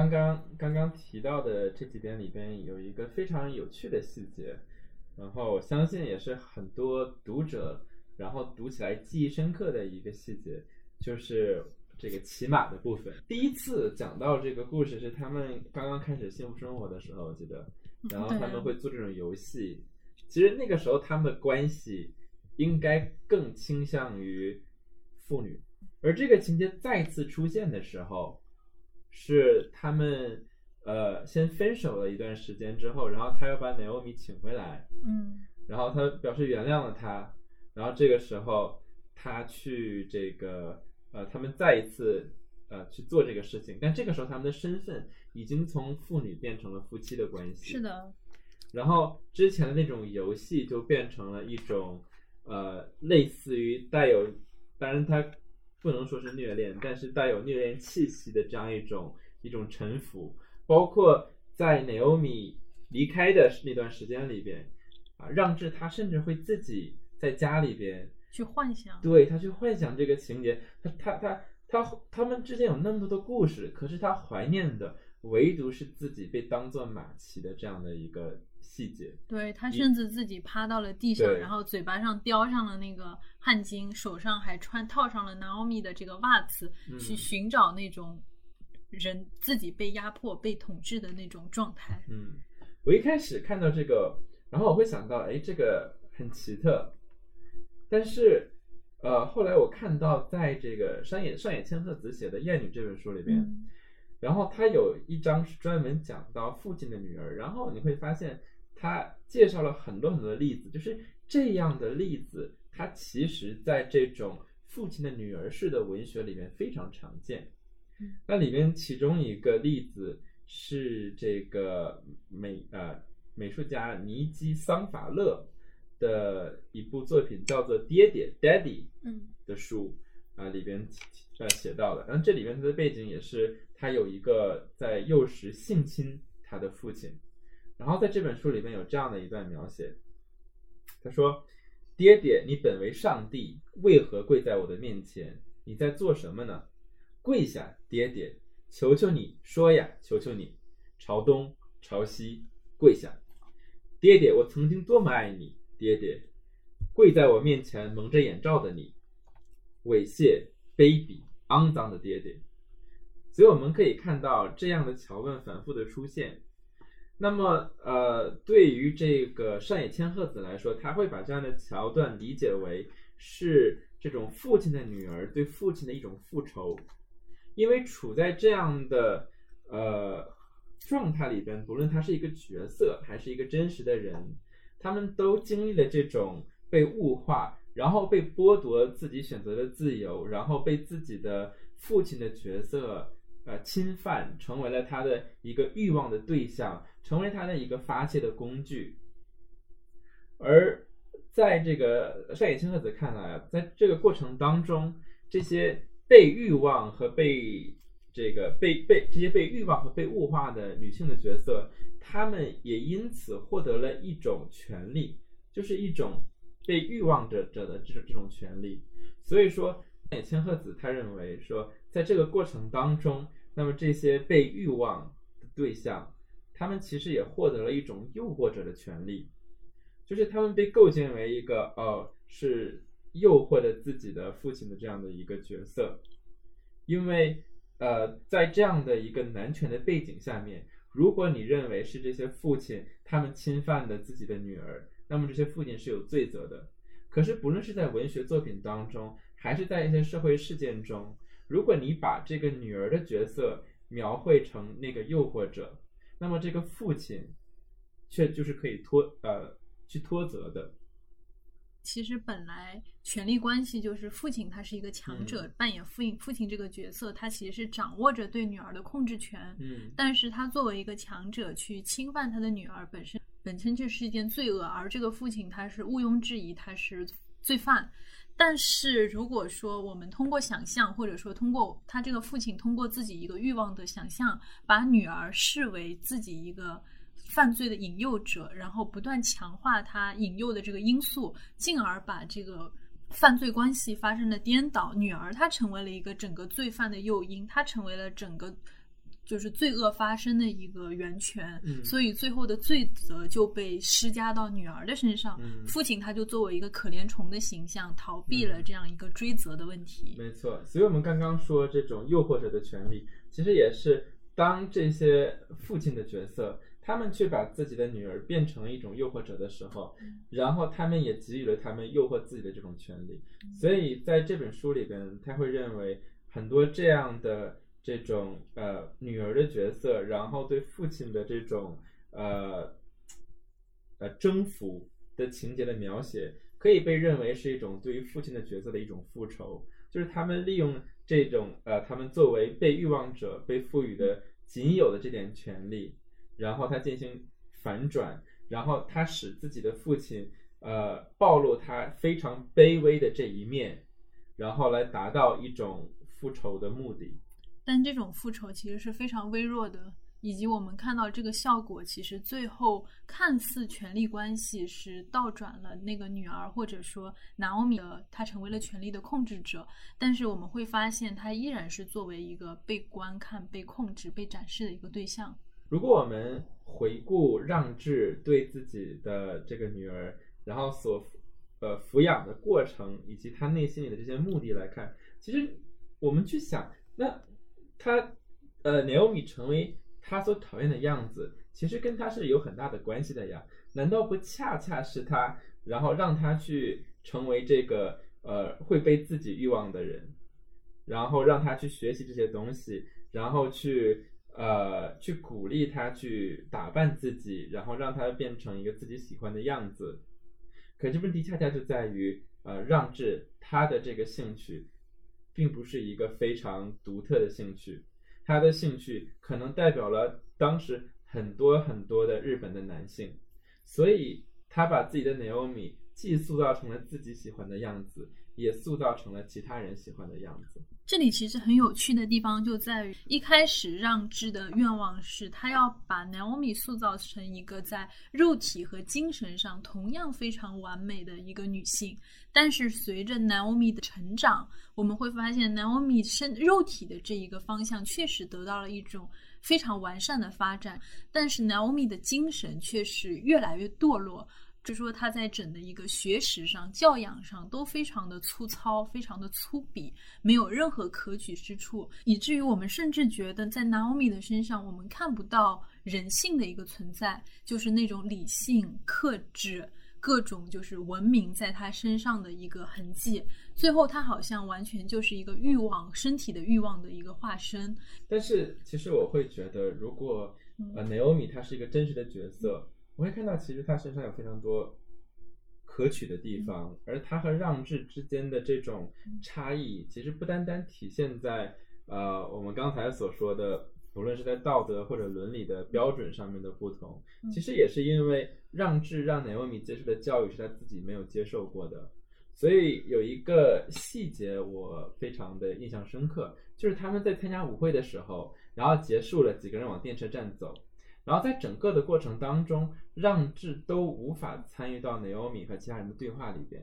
刚刚刚刚提到的这几点里边有一个非常有趣的细节，然后我相信也是很多读者然后读起来记忆深刻的一个细节，就是这个骑马的部分。第一次讲到这个故事是他们刚刚开始幸福生活的时候，我记得，然后他们会做这种游戏。其实那个时候他们的关系应该更倾向于父女，而这个情节再次出现的时候。是他们呃先分手了一段时间之后，然后他又把 Naomi 请回来，嗯，然后他表示原谅了他，然后这个时候他去这个呃他们再一次呃去做这个事情，但这个时候他们的身份已经从父女变成了夫妻的关系，是的，然后之前的那种游戏就变成了一种呃类似于带有，当然他。不能说是虐恋，但是带有虐恋气息的这样一种一种臣服，包括在 Naomi 离开的那段时间里边，啊，让智他甚至会自己在家里边去幻想，对他去幻想这个情节，他他他他他们之间有那么多的故事，可是他怀念的唯独是自己被当做马骑的这样的一个。细节，对他甚至自己趴到了地上，然后嘴巴上叼上了那个汗巾，手上还穿套上了 Naomi 的这个袜子，去寻找那种人自己被压迫、被统治的那种状态。嗯，我一开始看到这个，然后我会想到，哎，这个很奇特。但是，呃，后来我看到在这个山野上野千鹤子写的《艳女》这本书里边，然后他有一章是专门讲到父亲的女儿，然后你会发现。他介绍了很多很多例子，就是这样的例子，它其实在这种父亲的女儿式的文学里面非常常见。那里面其中一个例子是这个美呃美术家尼基桑法勒的一部作品，叫做《爹爹》（Daddy） 的书啊里边呃写到的。然后这里面它的背景也是他有一个在幼时性侵他的父亲。然后在这本书里面有这样的一段描写，他说：“爹爹，你本为上帝，为何跪在我的面前？你在做什么呢？跪下，爹爹，求求你说呀，求求你，朝东朝西，跪下，爹爹，我曾经多么爱你，爹爹，跪在我面前蒙着眼罩的你，猥亵、卑鄙、肮脏的爹爹。”所以我们可以看到这样的桥段反复的出现。那么，呃，对于这个上野千鹤子来说，他会把这样的桥段理解为是这种父亲的女儿对父亲的一种复仇，因为处在这样的呃状态里边，不论他是一个角色还是一个真实的人，他们都经历了这种被物化，然后被剥夺自己选择的自由，然后被自己的父亲的角色。呃，侵犯成为了他的一个欲望的对象，成为他的一个发泄的工具。而在这个上野千鹤子看来，在这个过程当中，这些被欲望和被这个被被这些被欲望和被物化的女性的角色，她们也因此获得了一种权利，就是一种被欲望者者的这种这种权利。所以说，上野千鹤子他认为说。在这个过程当中，那么这些被欲望的对象，他们其实也获得了一种诱惑者的权利，就是他们被构建为一个呃是诱惑着自己的父亲的这样的一个角色，因为呃在这样的一个男权的背景下面，如果你认为是这些父亲他们侵犯了自己的女儿，那么这些父亲是有罪责的。可是不论是在文学作品当中，还是在一些社会事件中，如果你把这个女儿的角色描绘成那个诱惑者，那么这个父亲却就是可以脱呃去脱责的。其实本来权力关系就是父亲他是一个强者，扮演父亲父亲这个角色，他其实是掌握着对女儿的控制权。嗯，但是他作为一个强者去侵犯他的女儿，本身本身就是一件罪恶，而这个父亲他是毋庸置疑他是罪犯。但是如果说我们通过想象，或者说通过他这个父亲通过自己一个欲望的想象，把女儿视为自己一个犯罪的引诱者，然后不断强化他引诱的这个因素，进而把这个犯罪关系发生了颠倒，女儿她成为了一个整个罪犯的诱因，她成为了整个就是罪恶发生的一个源泉，嗯所以最后的罪责就被施加到女儿的身上。嗯父亲他就作为一个可怜虫的形象，逃避了这样一个追责的问题。没错，所以我们刚刚说这种诱惑者的权利，其实也是当这些父亲的角色，他们去把自己的女儿变成一种诱惑者的时候，然后他们也给予了他们诱惑自己的这种权利。所以在这本书里边，他会认为很多这样的这种呃女儿的角色，然后对父亲的这种呃呃征服的情节的描写，可以被认为是一种对于父亲的角色的一种复仇，就是他们利用这种呃他们作为被欲望者被赋予的仅有的这点权利，然后他进行反转，然后他使自己的父亲呃暴露他非常卑微的这一面，然后来达到一种复仇的目的。但这种复仇其实是非常微弱的，以及我们看到这个效果，其实最后看似权力关系是倒转了，那个女儿或者说拿欧米的她成为了权力的控制者，但是我们会发现她依然是作为一个被观看、被控制、被展示的一个对象。如果我们回顾让智对自己的这个女儿，然后所呃抚养的过程，以及他内心里的这些目的来看，其实我们去想，那他呃 Naomi 成为他所讨厌的样子，其实跟他是有很大的关系的呀。难道不恰恰是他，然后让他去成为这个呃会被自己欲望的人，然后让他去学习这些东西，然后去呃去鼓励他去打扮自己，然后让他变成一个自己喜欢的样子。可这问题恰恰就在于，呃，让智他的这个兴趣，并不是一个非常独特的兴趣，他的兴趣可能代表了当时很多很多的日本的男性，所以他把自己的 Naomi 既塑造成了自己喜欢的样子，也塑造成了其他人喜欢的样子。这里其实很有趣的地方就在于，一开始让智的愿望是他要把 Naomi 塑造成一个在肉体和精神上同样非常完美的一个女性。但是随着 Naomi 的成长，我们会发现 Naomi 身肉体的这一个方向确实得到了一种非常完善的发展，但是 Naomi 的精神却是越来越堕落。就说他在整的一个学识上、教养上都非常的粗糙，非常的粗鄙，没有任何可取之处，以至于我们甚至觉得在 Naomi 的身上，我们看不到人性的一个存在，就是那种理性、克制、各种就是文明在他身上的一个痕迹。最后，他好像完全就是一个欲望、身体的欲望的一个化身。但是其实我会觉得，如果呃 Naomi 她是一个真实的角色。我会看到，其实他身上有非常多可取的地方，而他和让智之间的这种差异，其实不单单体现在呃我们刚才所说的，无论是在道德或者伦理的标准上面的不同，其实也是因为让智让 Naomi 接受的教育是他自己没有接受过的。所以有一个细节我非常的印象深刻，就是他们在参加舞会的时候，然后结束了，几个人往电车站走。然后在整个的过程当中，让智都无法参与到 Naomi 和其他人的对话里边。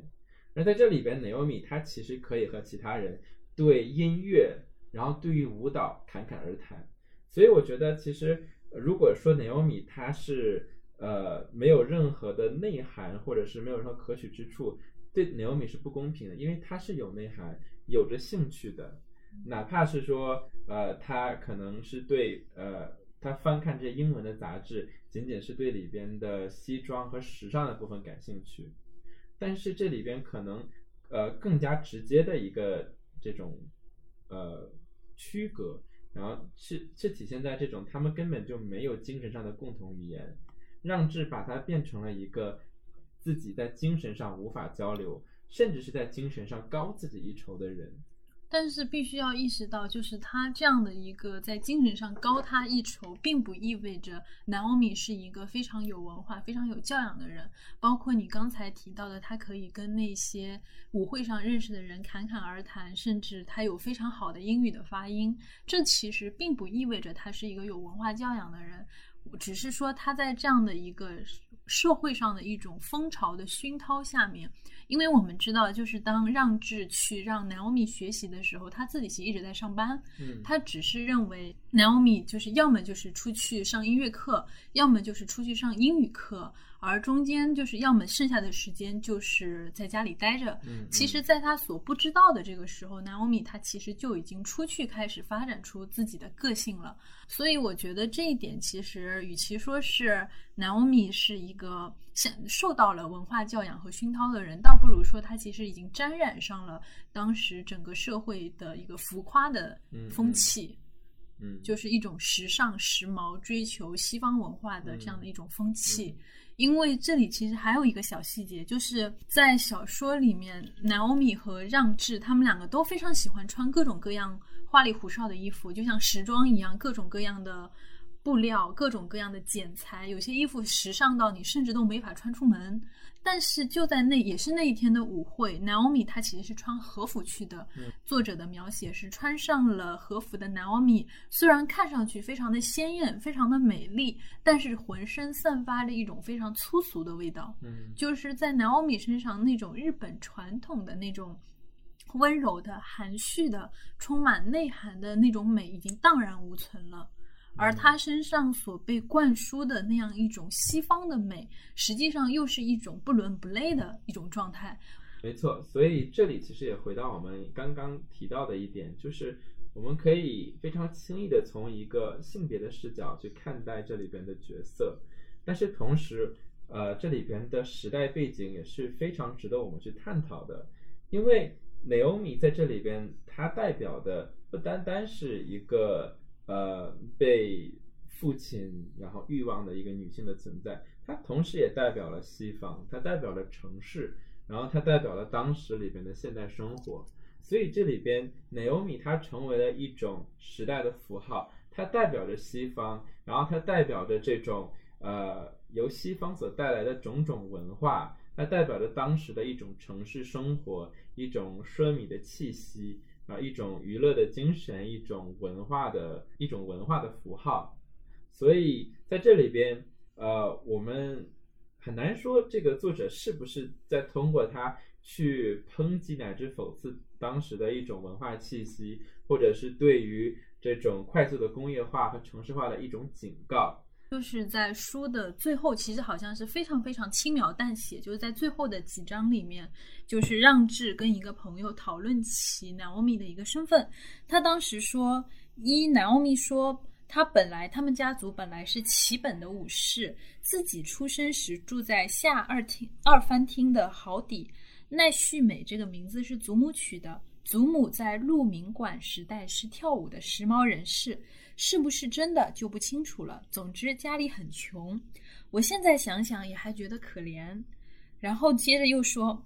而在这里边，Naomi 她其实可以和其他人对音乐，然后对于舞蹈侃侃而谈。所以我觉得，其实如果说 Naomi 她是呃没有任何的内涵，或者是没有任何可取之处，对 Naomi 是不公平的，因为她是有内涵、有着兴趣的，哪怕是说呃她可能是对呃。他翻看这英文的杂志，仅仅是对里边的西装和时尚的部分感兴趣，但是这里边可能呃更加直接的一个这种呃区隔，然后是是体现在这种他们根本就没有精神上的共同语言，让智把它变成了一个自己在精神上无法交流，甚至是在精神上高自己一筹的人。但是必须要意识到，就是他这样的一个在精神上高他一筹，并不意味着 Naomi 是一个非常有文化、非常有教养的人。包括你刚才提到的，他可以跟那些舞会上认识的人侃侃而谈，甚至他有非常好的英语的发音。这其实并不意味着他是一个有文化教养的人，只是说他在这样的一个社会上的一种风潮的熏陶下面，因为我们知道，就是当让智去让 Naomi 学习的时候，他自己其实一直在上班，嗯。他只是认为 Naomi 就是要么就是出去上音乐课，要么就是出去上英语课，而中间就是要么剩下的时间就是在家里待着。嗯，其实，在他所不知道的这个时候，Naomi 他其实就已经出去开始发展出自己的个性了。所以，我觉得这一点其实与其说是 Naomi 是一个像受到了文化教养和熏陶的人，倒不如说他其实已经沾染上了当时整个社会的一个浮夸的风气。嗯，就是一种时尚、时髦、追求西方文化的这样的一种风气。因为这里其实还有一个小细节，就是在小说里面，Naomi 和让智他们两个都非常喜欢穿各种各样花里胡哨的衣服，就像时装一样，各种各样的布料、各种各样的剪裁，有些衣服时尚到你甚至都没法穿出门。但是就在那也是那一天的舞会，Naomi 她其实是穿和服去的。嗯作者的描写是穿上了和服的 Naomi，虽然看上去非常的鲜艳、非常的美丽，但是浑身散发着一种非常粗俗的味道。嗯就是在 Naomi 身上那种日本传统的那种温柔的、含蓄的、充满内涵的那种美已经荡然无存了。而她身上所被灌输的那样一种西方的美，实际上又是一种不伦不类的一种状态。没错，所以这里其实也回到我们刚刚提到的一点，就是我们可以非常轻易的从一个性别的视角去看待这里边的角色，但是同时，呃，这里边的时代背景也是非常值得我们去探讨的，因为 Naomi 在这里边，它代表的不单单是一个呃被父亲然后欲望的一个女性的存在，它同时也代表了西方，它代表了城市。然后它代表了当时里边的现代生活，所以这里边 Naomi 它成为了一种时代的符号，它代表着西方，然后它代表着这种呃由西方所带来的种种文化，它代表着当时的一种城市生活，一种奢靡的气息啊，一种娱乐的精神，一种文化的一种文化的符号，所以在这里边呃我们。很难说这个作者是不是在通过他去抨击乃至讽刺当时的一种文化气息，或者是对于这种快速的工业化和城市化的一种警告。就是在书的最后，其实好像是非常非常轻描淡写，就是在最后的几章里面，就是让智跟一个朋友讨论起 Naomi 的一个身份。他当时说，一 Naomi 说。他本来，他们家族本来是齐本的武士，自己出生时住在下二厅二番厅的豪邸。奈绪美这个名字是祖母取的，祖母在鹿鸣馆时代是跳舞的时髦人士，是不是真的就不清楚了。总之家里很穷，我现在想想也还觉得可怜。然后接着又说，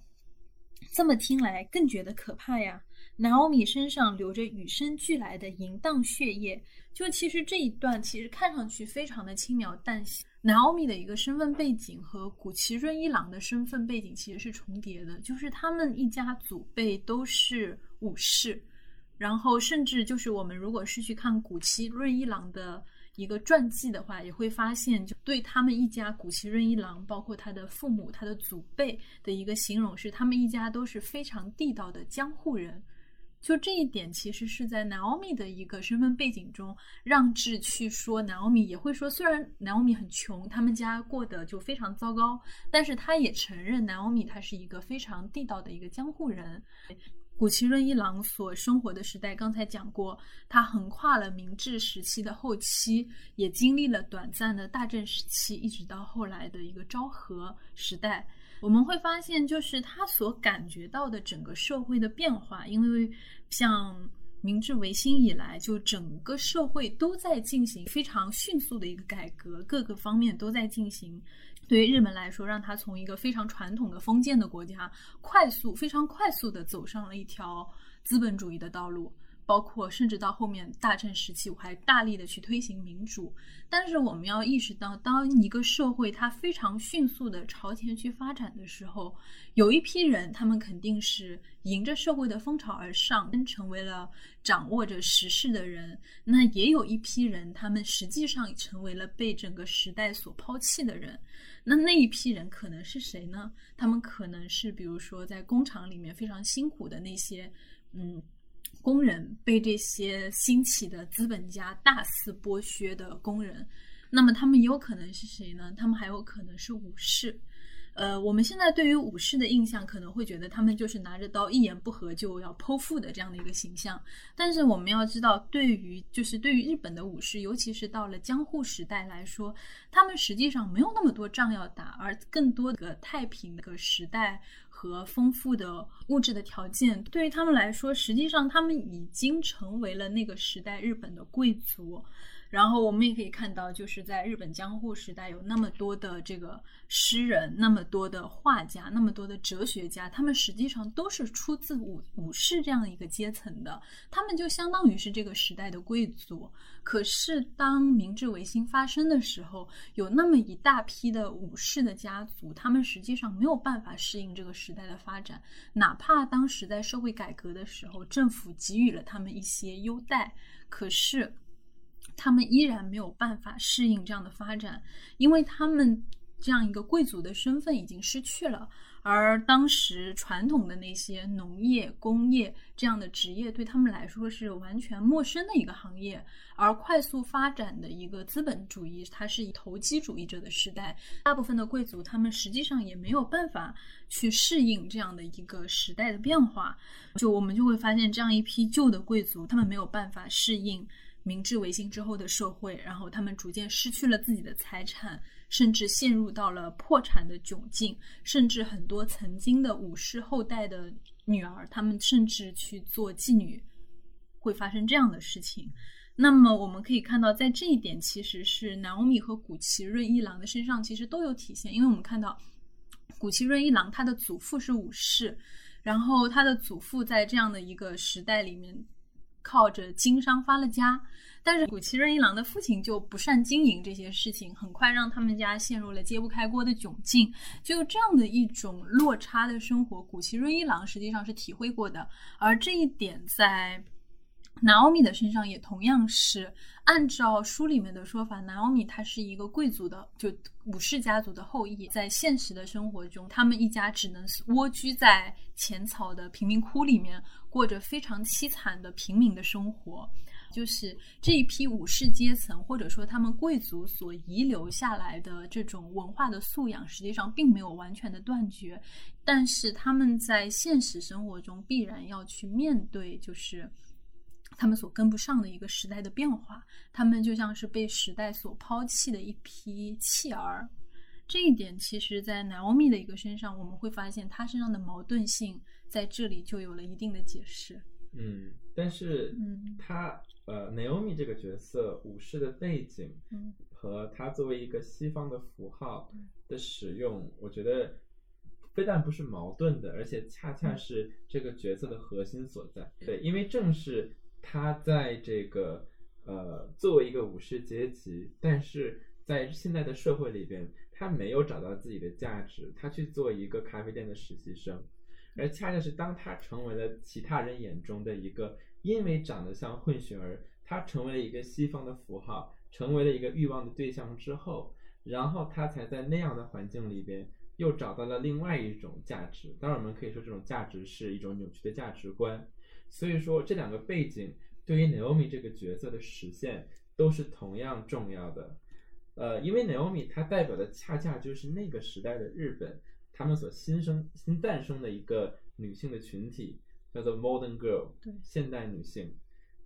这么听来更觉得可怕呀。Naomi 身上流着与生俱来的淫荡血液，就其实这一段其实看上去非常的轻描淡写。Naomi 的一个身份背景和古奇润一郎的身份背景其实是重叠的，就是他们一家祖辈都是武士，然后甚至就是我们如果是去看古奇润一郎的一个传记的话，也会发现，就对他们一家古奇润一郎，包括他的父母、他的祖辈的一个形容是，他们一家都是非常地道的江户人。就这一点，其实是在 Naomi 的一个身份背景中，让智去说 Naomi 也会说，虽然 Naomi 很穷，他们家过得就非常糟糕，但是他也承认 Naomi 他是一个非常地道的一个江户人。古奇润一郎所生活的时代，刚才讲过，他横跨了明治时期的后期，也经历了短暂的大正时期，一直到后来的一个昭和时代。我们会发现，就是他所感觉到的整个社会的变化，因为像明治维新以来，就整个社会都在进行非常迅速的一个改革，各个方面都在进行。对于日本来说，让他从一个非常传统的封建的国家，快速、非常快速的走上了一条资本主义的道路。包括甚至到后面大正时期，我还大力的去推行民主。但是我们要意识到，当一个社会它非常迅速的朝前去发展的时候，有一批人，他们肯定是迎着社会的风潮而上，成为了掌握着时势的人。那也有一批人，他们实际上成为了被整个时代所抛弃的人。那那一批人可能是谁呢？他们可能是比如说在工厂里面非常辛苦的那些，嗯。工人被这些兴起的资本家大肆剥削的工人，那么他们有可能是谁呢？他们还有可能是武士。呃，我们现在对于武士的印象可能会觉得他们就是拿着刀一言不合就要剖腹的这样的一个形象。但是我们要知道，对于就是对于日本的武士，尤其是到了江户时代来说，他们实际上没有那么多仗要打，而更多的太平的时代。和丰富的物质的条件，对于他们来说，实际上他们已经成为了那个时代日本的贵族。然后我们也可以看到，就是在日本江户时代，有那么多的这个诗人，那么多的画家，那么多的哲学家，他们实际上都是出自武武士这样一个阶层的，他们就相当于是这个时代的贵族。可是当明治维新发生的时候，有那么一大批的武士的家族，他们实际上没有办法适应这个时代的发展，哪怕当时在社会改革的时候，政府给予了他们一些优待，可是。他们依然没有办法适应这样的发展，因为他们这样一个贵族的身份已经失去了，而当时传统的那些农业、工业这样的职业对他们来说是完全陌生的一个行业，而快速发展的一个资本主义，它是以投机主义者的时代，大部分的贵族他们实际上也没有办法去适应这样的一个时代的变化，就我们就会发现这样一批旧的贵族，他们没有办法适应。明治维新之后的社会，然后他们逐渐失去了自己的财产，甚至陷入到了破产的窘境。甚至很多曾经的武士后代的女儿，他们甚至去做妓女，会发生这样的事情。那么我们可以看到，在这一点，其实是南欧米和古奇润一郎的身上其实都有体现。因为我们看到古奇润一郎他的祖父是武士，然后他的祖父在这样的一个时代里面。靠着经商发了家，但是古奇润一郎的父亲就不善经营这些事情，很快让他们家陷入了揭不开锅的窘境。就这样的一种落差的生活，古奇润一郎实际上是体会过的，而这一点在。南奥米的身上也同样是按照书里面的说法，南奥米他是一个贵族的，就武士家族的后裔。在现实的生活中，他们一家只能蜗居在浅草的贫民窟里面，过着非常凄惨的平民的生活。就是这一批武士阶层，或者说他们贵族所遗留下来的这种文化的素养，实际上并没有完全的断绝，但是他们在现实生活中必然要去面对，就是。他们所跟不上的一个时代的变化，他们就像是被时代所抛弃的一批弃儿。这一点，其实，在 Naomi 的一个身上，我们会发现他身上的矛盾性在这里就有了一定的解释。嗯，但是，嗯，他呃，Naomi 这个角色武士的背景，嗯，和他作为一个西方的符号的使用，我觉得非但不是矛盾的，而且恰恰是这个角色的核心所在。对，因为正是。他在这个呃，作为一个武士阶级，但是在现在的社会里边，他没有找到自己的价值，他去做一个咖啡店的实习生，而恰恰是当他成为了其他人眼中的一个，因为长得像混血儿，他成为了一个西方的符号，成为了一个欲望的对象之后，然后他才在那样的环境里边又找到了另外一种价值。当然，我们可以说这种价值是一种扭曲的价值观。所以说，这两个背景对于 Naomi 这个角色的实现都是同样重要的。呃，因为 Naomi 她代表的恰恰就是那个时代的日本，他们所新生新诞生的一个女性的群体，叫做 Modern Girl，对，现代女性。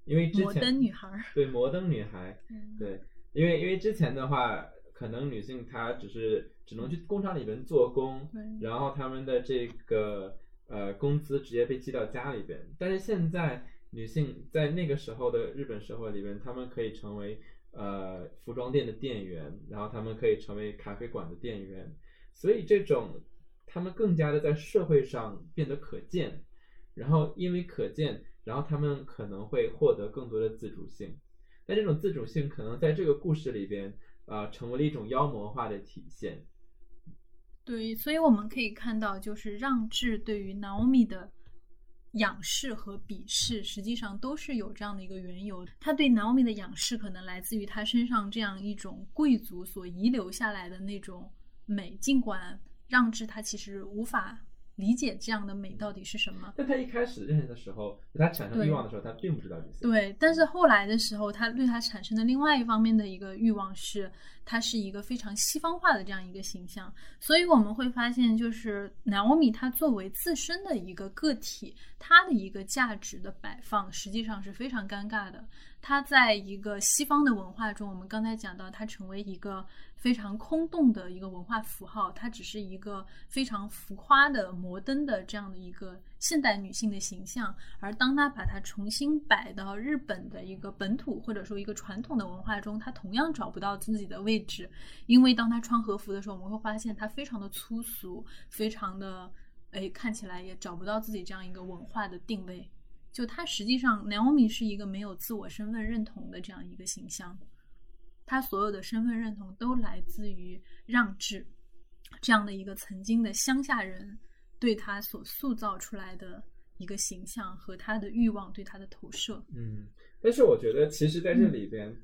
因为之前摩登女孩，对，摩登女孩，对，因为因为之前的话，可能女性她只是只能去工厂里边做工，然后他们的这个。呃，工资直接被寄到家里边。但是现在，女性在那个时候的日本社会里边，她们可以成为呃服装店的店员，然后她们可以成为咖啡馆的店员。所以这种，她们更加的在社会上变得可见。然后因为可见，然后她们可能会获得更多的自主性，但这种自主性可能在这个故事里边啊、呃成为了一种妖魔化的体现。对，所以我们可以看到，就是让智对于 Naomi 的仰视和鄙视，实际上都是有这样的一个缘由。他对 Naomi 的仰视，可能来自于他身上这样一种贵族所遗留下来的那种美，尽管让智他其实无法理解这样的美到底是什么。但他一开始认识的时候，他产生欲望的时候，他并不知道这些。对，但是后来的时候，他对他产生的另外一方面的一个欲望是，他是一个非常西方化的这样一个形象，所以我们会发现，就是 Naomi 她作为自身的一个个体，她的一个价值的摆放，实际上是非常尴尬的。他在一个西方的文化中，我们刚才讲到，他成为一个非常空洞的一个文化符号，它只是一个非常浮夸的、摩登的这样的一个现代女性的形象。而当她把它重新摆到日本的一个本土或者说一个传统的文化中，她同样找不到自己的位置，因为当她穿和服的时候，我们会发现她非常的粗俗，非常的哎，看起来也找不到自己这样一个文化的定位。就她实际上，Naomi 是一个没有自我身份认同的这样一个形象，她所有的身份认同都来自于让智这样的一个曾经的乡下人对他所塑造出来的一个形象和他的欲望对他的投射。嗯，但是我觉得其实在这里边，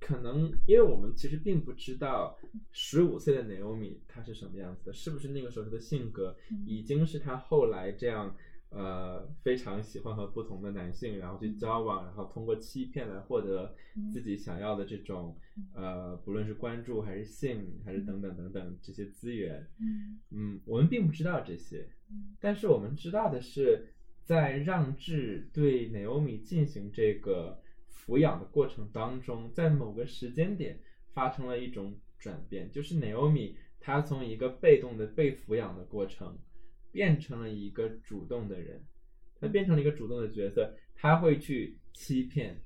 可能因为我们其实并不知道十五岁的 Naomi 她是什么样子的，是不是那个时候她的性格已经是她后来这样。呃，非常喜欢和不同的男性，然后去交往，然后通过欺骗来获得自己想要的这种呃，不论是关注还是性，还是等等等等这些资源。嗯嗯，我们并不知道这些，但是我们知道的是，在让智对 Naomi 进行这个抚养的过程当中，在某个时间点发生了一种转变，就是 Naomi 她从一个被动的被抚养的过程。变成了一个主动的人，他变成了一个主动的角色，他会去欺骗，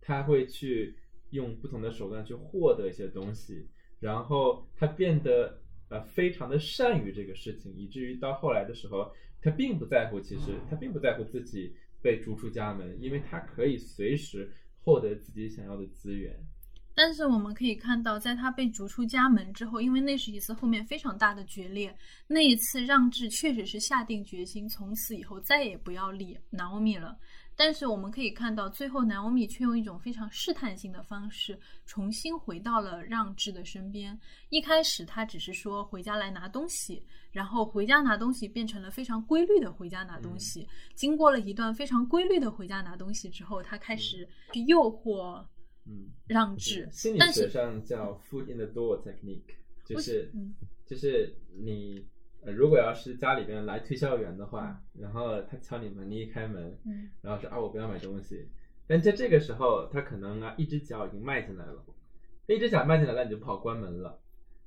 他会去用不同的手段去获得一些东西，然后他变得呃非常的善于这个事情，以至于到后来的时候，他并不在乎，其实他并不在乎自己被逐出家门，因为他可以随时获得自己想要的资源。但是我们可以看到，在他被逐出家门之后，因为那是一次后面非常大的决裂，那一次让智确实是下定决心，从此以后再也不要理 Naomi 了。但是我们可以看到，最后 Naomi 却用一种非常试探性的方式，重新回到了让智的身边。一开始他只是说回家来拿东西，然后回家拿东西变成了非常规律的回家拿东西。经过了一段非常规律的回家拿东西之后，他开始去诱惑。嗯，让制，心理学上叫 “foot in the door technique”，就是就是你呃，如果要是家里边来推销员的话，然后他敲你门，你一开门，嗯，然后说啊，我不要买东西，但在这个时候，他可能啊，一只脚已经迈进来了，一只脚迈进来了，你就不好关门了。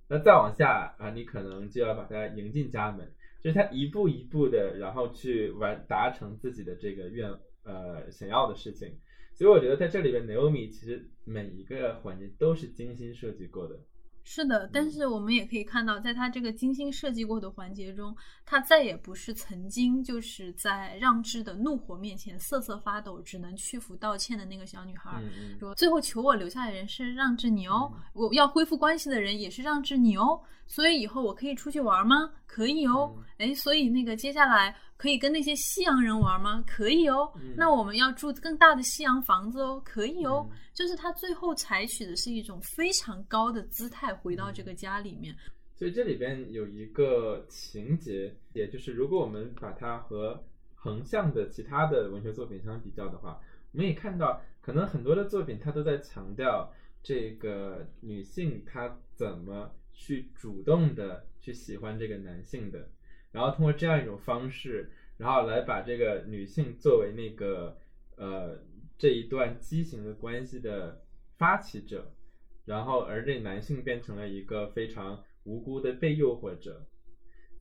那再往下啊，你可能就要把他迎进家门，就是他一步一步的，然后去完达成自己的这个愿呃想要的事情。所以我觉得在这里边，Naomi 其实每一个环节都是精心设计过的。是的，但是我们也可以看到，在他这个精心设计过的环节中，他再也不是曾经就是在让智的怒火面前瑟瑟发抖，只能屈服道歉的那个小女孩。嗯说最后求我留下的人是让智你哦，我要恢复关系的人也是让智你哦，所以以后我可以出去玩吗？可以哦。哎，所以那个接下来可以跟那些西洋人玩吗？可以哦。那我们要住更大的西洋房子哦，可以哦。就是他最后采取的是一种非常高的姿态回到这个家里面。所以这里边有一个情节，也就是如果我们把它和横向的其他的文学作品相比较的话，我们也看到，可能很多的作品它都在强调这个女性她怎么去主动的去喜欢这个男性的，然后通过这样一种方式，然后来把这个女性作为那个呃这一段畸形的关系的发起者，然后而这男性变成了一个非常无辜的被诱惑者。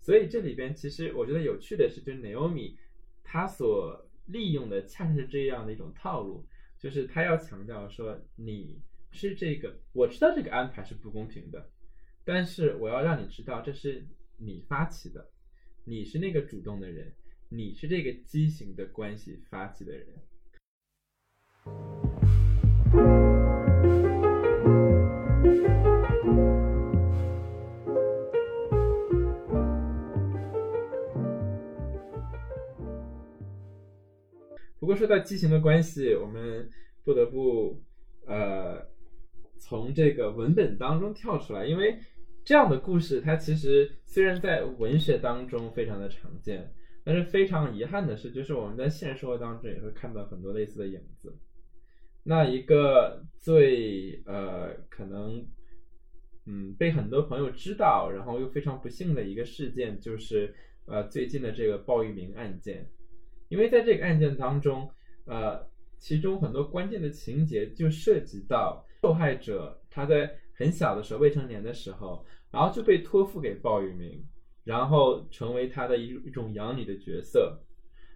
所以这里边其实我觉得有趣的是，就是 Naomi 她所利用的恰恰是这样的一种套路，就是她要强调说你是这个，我知道这个安排是不公平的，但是我要让你知道这是你发起的，你是那个主动的人，你是这个畸形的关系发起的人。不过说到畸形的关系，我们不得不呃从这个文本当中跳出来，因为这样的故事它其实虽然在文学当中非常的常见，但是非常遗憾的是，就是我们在现实生活当中也会看到很多类似的影子。那一个最呃可能嗯被很多朋友知道，然后又非常不幸的一个事件，就是呃最近的这个鲍玉明案件。因为在这个案件当中，呃，其中很多关键的情节就涉及到受害者他在很小的时候，未成年的时候，然后就被托付给鲍玉明，然后成为他的一一种养女的角色。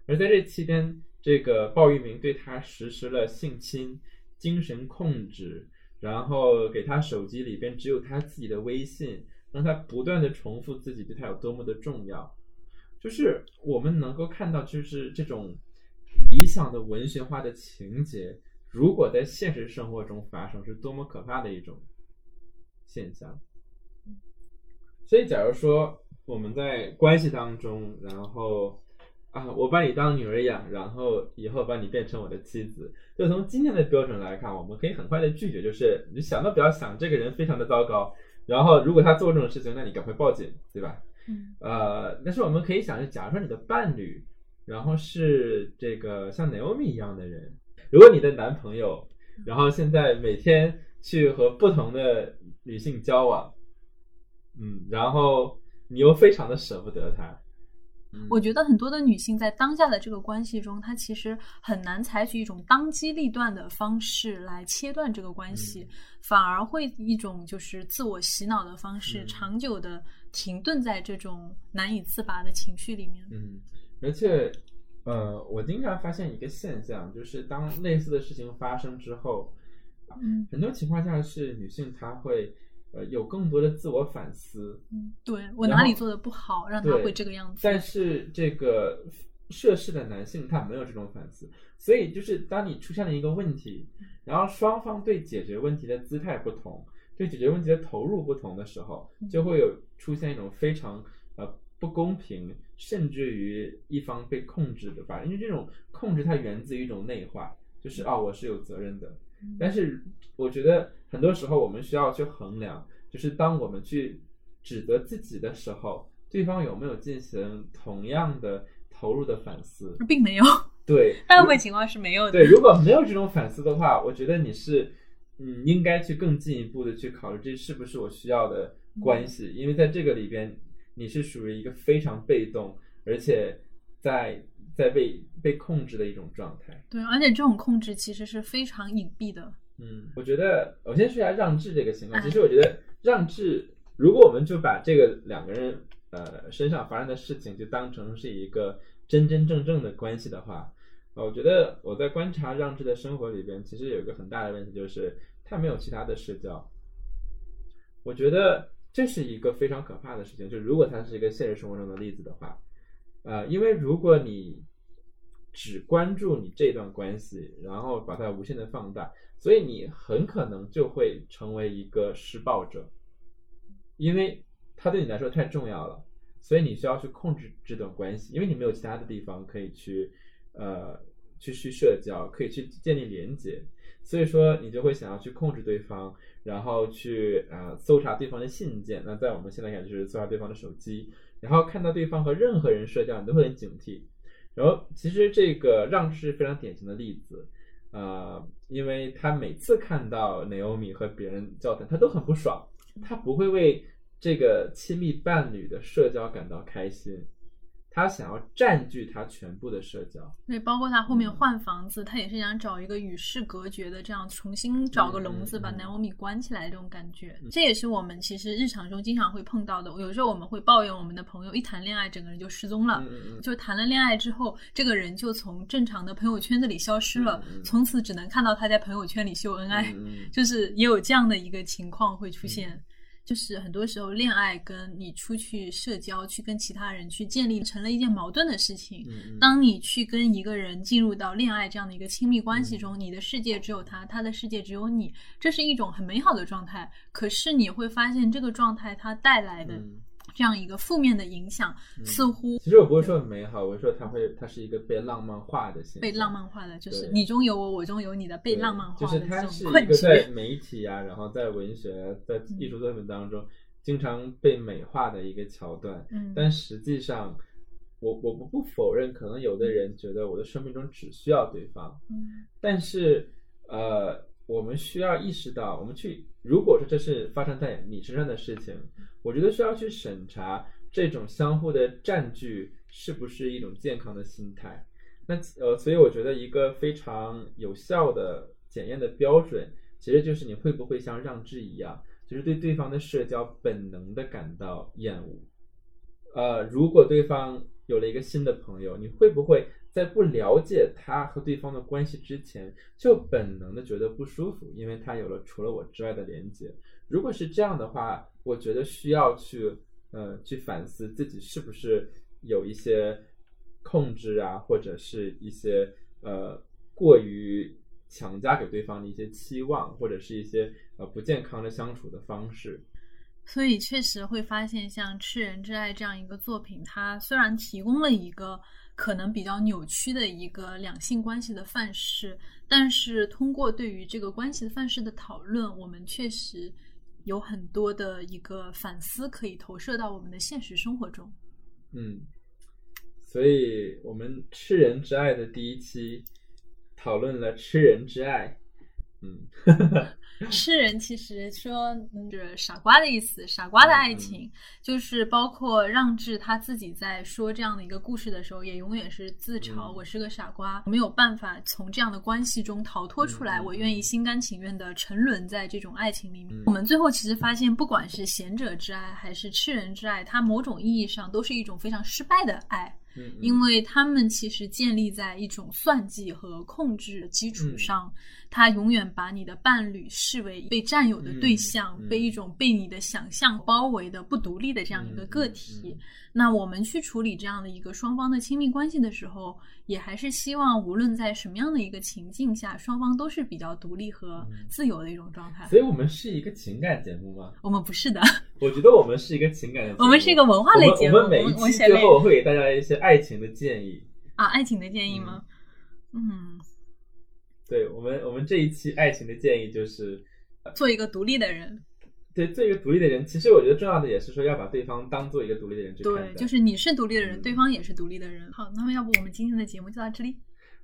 而在这期间，这个鲍玉明对他实施了性侵、精神控制，然后给他手机里边只有他自己的微信，让他不断的重复自己对他有多么的重要。就是我们能够看到，就是这种理想的文学化的情节，如果在现实生活中发生，是多么可怕的一种现象。所以，假如说我们在关系当中，然后啊，我把你当女儿养，然后以后把你变成我的妻子，就从今天的标准来看，我们可以很快的拒绝，就是你想都不要想，这个人非常的糟糕。然后，如果他做这种事情，那你赶快报警，对吧？嗯呃，但是我们可以想，就假如说你的伴侣，然后是这个像 Naomi 一样的人，如果你的男朋友，然后现在每天去和不同的女性交往，嗯，然后你又非常的舍不得他，嗯。我觉得很多的女性在当下的这个关系中，她其实很难采取一种当机立断的方式来切断这个关系，反而会一种就是自我洗脑的方式，嗯。长久的停顿在这种难以自拔的情绪里面。嗯，而且，呃，我经常发现一个现象，就是当类似的事情发生之后，嗯。很多情况下是女性她会呃有更多的自我反思，嗯，对我哪里做的不好，让他会这个样子。但是这个涉事的男性他没有这种反思，所以就是当你出现了一个问题，然后双方对解决问题的姿态不同，对解决问题的投入不同的时候，就会有出现一种非常呃不公平，甚至于一方被控制的吧，因为这种控制它源自于一种内化，就是啊、我是有责任的，但是我觉得很多时候我们需要去衡量，就是当我们去指责自己的时候，对方有没有进行同样的投入的反思？并没有，对，大部分情况是没有的。对，如果没有这种反思的话，我觉得你是嗯应该去更进一步的去考虑这是不是我需要的关系，因为在这个里边你是属于一个非常被动，而且在在被被控制的一种状态。对，而且这种控制其实是非常隐蔽的。嗯，我觉得我先说一下让智这个情况。哎其实我觉得让智，如果我们就把这个两个人呃身上发生的事情就当成是一个真真正正的关系的话，呃我觉得我在观察让智的生活里边，其实有一个很大的问题，就是他没有其他的社交。我觉得这是一个非常可怕的事情，就如果他是一个现实生活中的例子的话，呃，因为如果你只关注你这段关系，然后把它无限的放大，所以你很可能就会成为一个施暴者，因为它对你来说太重要了，所以你需要去控制这段关系，因为你没有其他的地方可以去，呃，去去社交，可以去建立连接，所以说你就会想要去控制对方，然后去呃搜查对方的信件，那在我们现在看就是搜查对方的手机，然后看到对方和任何人社交，你都会很警惕。然后其实这个让是非常典型的例子，呃，因为他每次看到雷欧米和别人交谈，他都很不爽，他不会为这个亲密伴侣的社交感到开心，他想要占据他全部的社交。对，包括他后面嗯换房子，他也是想找一个与世隔绝的，这样重新找个笼子把 Naomi 关起来这种感觉。这也是我们其实日常中经常会碰到的。有时候我们会抱怨我们的朋友一谈恋爱，整个人就失踪了。就谈了恋爱之后，这个人就从正常的朋友圈子里消失了，从此只能看到他在朋友圈里秀恩爱，就是也有这样的一个情况会出现。就是很多时候恋爱跟你出去社交、去跟其他人去建立成了一件矛盾的事情。嗯当你去跟一个人进入到恋爱这样的一个亲密关系中，你的世界只有他，他的世界只有你，这是一种很美好的状态。可是你会发现，这个状态它带来的嗯这样一个负面的影响，似乎其实我不会说很美好，我说它会，它是一个被浪漫化的现象，被浪漫化的，就是你中有我，我中有你的被浪漫化就是的这它是种困一个在。媒体啊，然后在文学、在嗯艺术作品当中经常被美化的一个桥段。嗯，但实际上，我我不不否认，可能有的人觉得我的生命中只需要对方，嗯。但是呃，我们需要意识到，我们去如果说这是发生在你身上的事情，我觉得需要去审查这种相互的占据是不是一种健康的心态。那呃，所以我觉得一个非常有效的检验的标准，其实就是你会不会像让智一样，就是对对方的社交本能的感到厌恶。呃，如果对方有了一个新的朋友，你会不会在不了解他和对方的关系之前，就本能的觉得不舒服，因为他有了除了我之外的连接？如果是这样的话，我觉得需要去呃去反思自己是不是有一些控制啊，或者是一些呃过于强加给对方的一些期望，或者是一些呃不健康的相处的方式。所以确实会发现，像《吃人之爱》这样一个作品，它虽然提供了一个可能比较扭曲的一个两性关系的范式，但是通过对于这个关系的范式的讨论，我们确实有很多的一个反思可以投射到我们的现实生活中。嗯，所以我们《吃人之爱》的第一期讨论了吃人之爱。嗯，吃人其实说嗯是傻瓜的意思，傻瓜的爱情、就是包括让智他自己在说这样的一个故事的时候，也永远是自嘲、嗯我是个傻瓜，没有办法从这样的关系中逃脱出来，我愿意心甘情愿的沉沦在这种爱情里面。嗯。我们最后其实发现，不管是贤者之爱还是吃人之爱，它某种意义上都是一种非常失败的爱。嗯因为他们其实建立在一种算计和控制的基嗯。础上，他永远把你的伴侣视为被占有的对象，嗯嗯被一种被你的想象包围的不独立的这样一个个体。那我们去处理这样的一个双方的亲密关系的时候，也还是希望无论在什么样的一个情境下，双方都是比较独立和嗯自由的一种状态。所以我们是一个情感节目吗？我们不是的，我觉得我们是一个情感的节目，我们是一个文化类节目。我们每一期最后会给大家一些爱情的建议。啊，爱情的建议吗？嗯，对我们，我们这一期爱情的建议就是，做一个独立的人。对做一个独立的人。其实我觉得重要的也是说要把对方当做一个独立的人去看待。对，就是你是独立的人，嗯对方也是独立的人。好，那么要不我们今天的节目就到这里。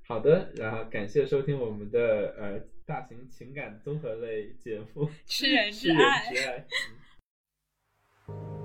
好的，然后感谢收听我们的呃大型情感综合类节目《吃人 之爱》。嗯